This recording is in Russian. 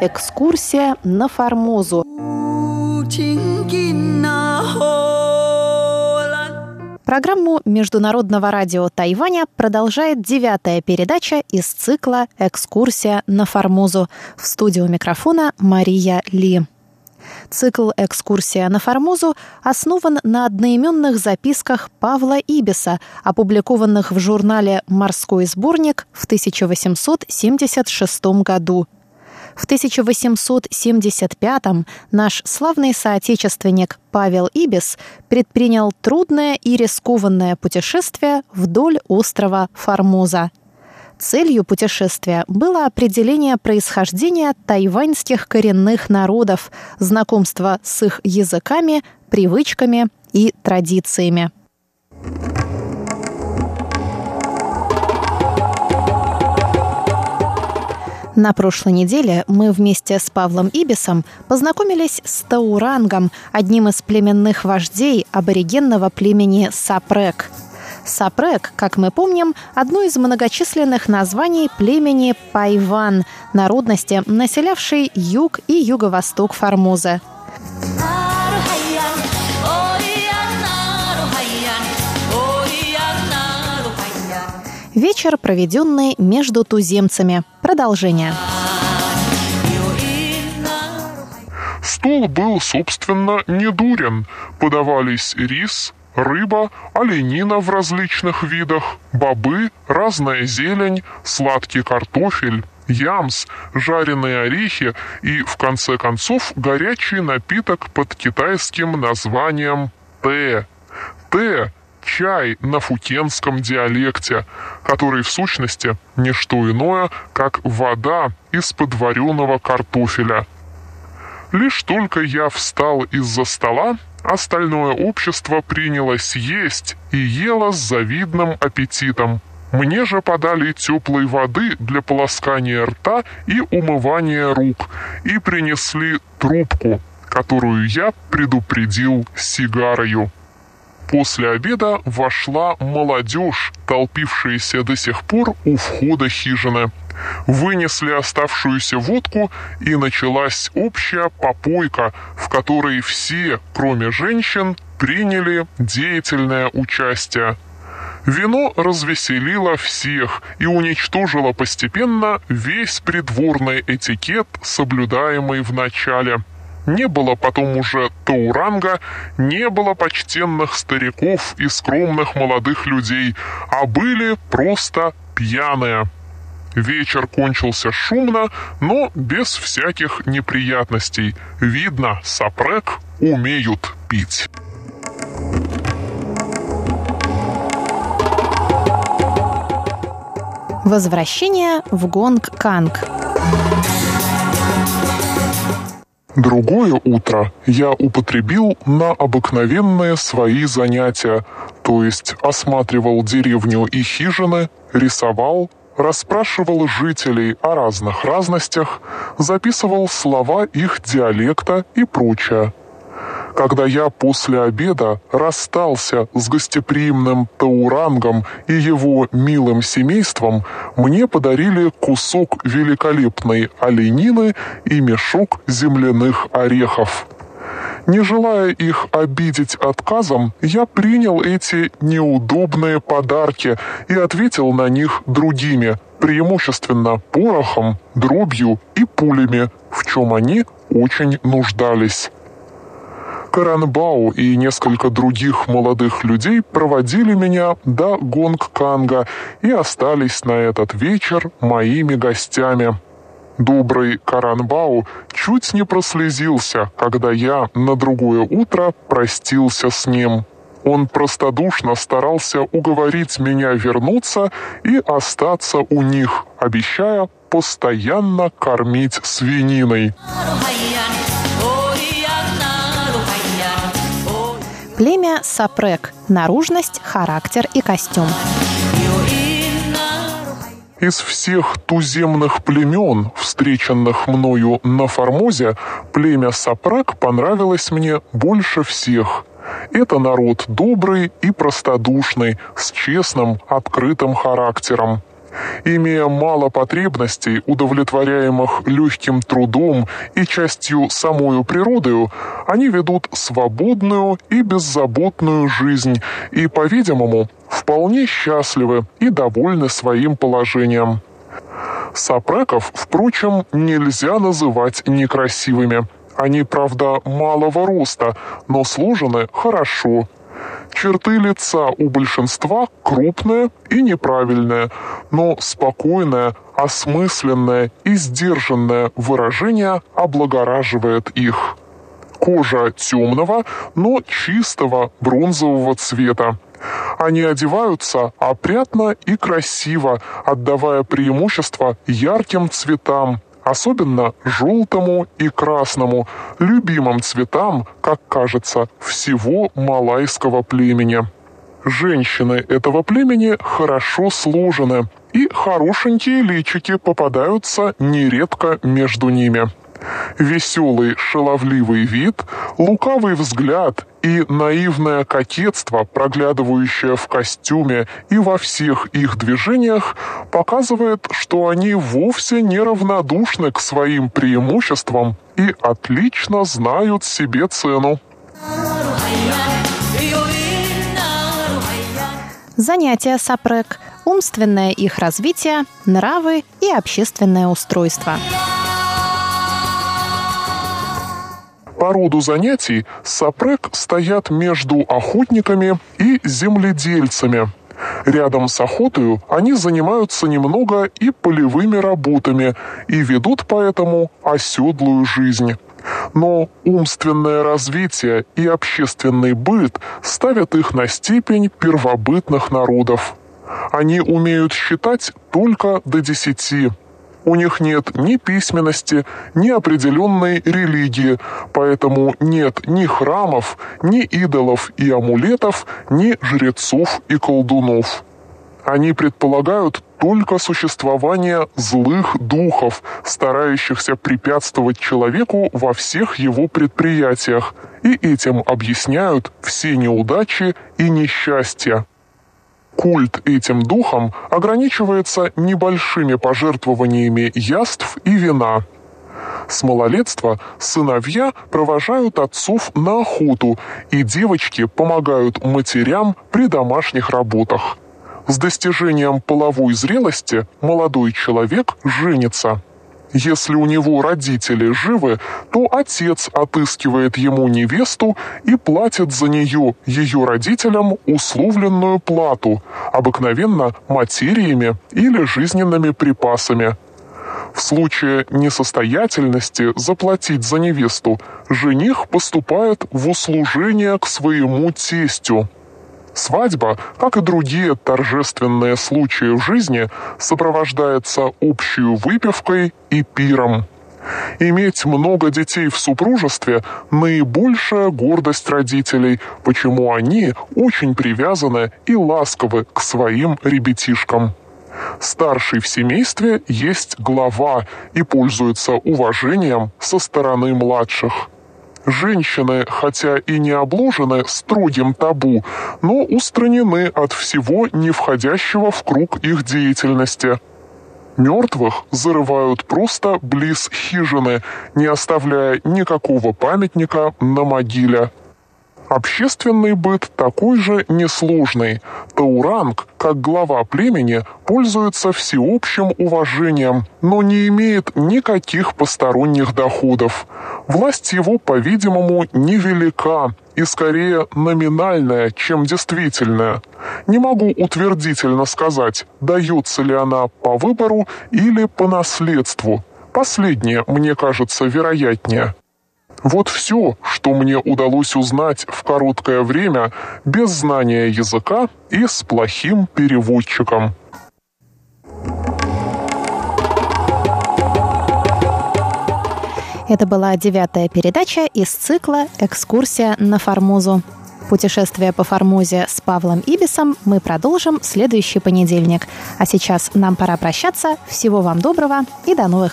экскурсия на Формозу. Программу Международного радио Тайваня продолжает девятая передача из цикла «Экскурсия на Формозу». В студию микрофона Мария Ли. Цикл «Экскурсия на Формозу» основан на одноименных записках Павла Ибиса, опубликованных в журнале «Морской сборник» в 1876 году. В 1875-м наш славный соотечественник Павел Ибис предпринял трудное и рискованное путешествие вдоль острова Формоза – Целью путешествия было определение происхождения тайваньских коренных народов, знакомство с их языками, привычками и традициями. На прошлой неделе мы вместе с Павлом Ибисом познакомились с Таурангом, одним из племенных вождей аборигенного племени Сапрек – Сапрек, как мы помним, одно из многочисленных названий племени Пайван, народности, населявшей юг и юго-восток Формозы. Вечер, проведенный между туземцами. Продолжение. Стол был, собственно, недурен. Подавались рис, рыба, оленина в различных видах, бобы, разная зелень, сладкий картофель, ямс, жареные орехи и, в конце концов, горячий напиток под китайским названием «тэ». «Тэ» — чай на футенском диалекте, который в сущности не что иное, как вода из подваренного картофеля. Лишь только я встал из-за стола, Остальное общество принялось есть и ело с завидным аппетитом. Мне же подали теплой воды для полоскания рта и умывания рук и принесли трубку, которую я предупредил сигарою. После обеда вошла молодежь, толпившаяся до сих пор у входа хижины вынесли оставшуюся водку, и началась общая попойка, в которой все, кроме женщин, приняли деятельное участие. Вино развеселило всех и уничтожило постепенно весь придворный этикет, соблюдаемый в начале. Не было потом уже Тауранга, не было почтенных стариков и скромных молодых людей, а были просто пьяные. Вечер кончился шумно, но без всяких неприятностей. Видно, сапрек умеют пить. Возвращение в Гонг-Канг. Другое утро я употребил на обыкновенные свои занятия, то есть осматривал деревню и хижины, рисовал, расспрашивал жителей о разных разностях, записывал слова их диалекта и прочее. Когда я после обеда расстался с гостеприимным Таурангом и его милым семейством, мне подарили кусок великолепной оленины и мешок земляных орехов. Не желая их обидеть отказом, я принял эти неудобные подарки и ответил на них другими, преимущественно порохом, дробью и пулями, в чем они очень нуждались. Каранбау и несколько других молодых людей проводили меня до Гонг-Канга и остались на этот вечер моими гостями. Добрый Каранбау чуть не прослезился, когда я на другое утро простился с ним. Он простодушно старался уговорить меня вернуться и остаться у них, обещая постоянно кормить свининой. Племя Сапрек. Наружность, характер и костюм. Из всех туземных племен, встреченных мною на Формозе, племя Сапрак понравилось мне больше всех. Это народ добрый и простодушный, с честным, открытым характером. Имея мало потребностей, удовлетворяемых легким трудом и частью самою природою, они ведут свободную и беззаботную жизнь и, по-видимому, вполне счастливы и довольны своим положением. Сапреков, впрочем, нельзя называть некрасивыми. Они, правда, малого роста, но сложены хорошо, Черты лица у большинства крупные и неправильные, но спокойное, осмысленное и сдержанное выражение облагораживает их. Кожа темного, но чистого бронзового цвета. Они одеваются опрятно и красиво, отдавая преимущество ярким цветам, особенно желтому и красному, любимым цветам, как кажется, всего малайского племени. Женщины этого племени хорошо сложены, и хорошенькие личики попадаются нередко между ними. Веселый, шаловливый вид, лукавый взгляд и наивное кокетство, проглядывающее в костюме и во всех их движениях, показывает, что они вовсе не равнодушны к своим преимуществам и отлично знают себе цену. Занятия сапрек, умственное их развитие, нравы и общественное устройство. По роду занятий сапрек стоят между охотниками и земледельцами. Рядом с охотой они занимаются немного и полевыми работами и ведут поэтому оседлую жизнь. Но умственное развитие и общественный быт ставят их на степень первобытных народов. Они умеют считать только до десяти – у них нет ни письменности, ни определенной религии, поэтому нет ни храмов, ни идолов и амулетов, ни жрецов и колдунов. Они предполагают только существование злых духов, старающихся препятствовать человеку во всех его предприятиях, и этим объясняют все неудачи и несчастья. Культ этим духом ограничивается небольшими пожертвованиями яств и вина. С малолетства сыновья провожают отцов на охоту, и девочки помогают матерям при домашних работах. С достижением половой зрелости молодой человек женится – если у него родители живы, то отец отыскивает ему невесту и платит за нее ее родителям условленную плату, обыкновенно материями или жизненными припасами. В случае несостоятельности заплатить за невесту, жених поступает в услужение к своему тестю – Свадьба, как и другие торжественные случаи в жизни, сопровождается общей выпивкой и пиром. Иметь много детей в супружестве – наибольшая гордость родителей, почему они очень привязаны и ласковы к своим ребятишкам. Старший в семействе есть глава и пользуется уважением со стороны младших. Женщины, хотя и не обложены строгим табу, но устранены от всего не входящего в круг их деятельности. Мертвых зарывают просто близ хижины, не оставляя никакого памятника на могиле. Общественный быт такой же несложный. Тауранг, как глава племени, пользуется всеобщим уважением, но не имеет никаких посторонних доходов. Власть его, по-видимому, невелика и скорее номинальная, чем действительная. Не могу утвердительно сказать, дается ли она по выбору или по наследству. Последнее, мне кажется, вероятнее. Вот все, что мне удалось узнать в короткое время без знания языка и с плохим переводчиком. Это была девятая передача из цикла «Экскурсия на Формозу». Путешествие по Формозе с Павлом Ибисом мы продолжим в следующий понедельник. А сейчас нам пора прощаться. Всего вам доброго и до новых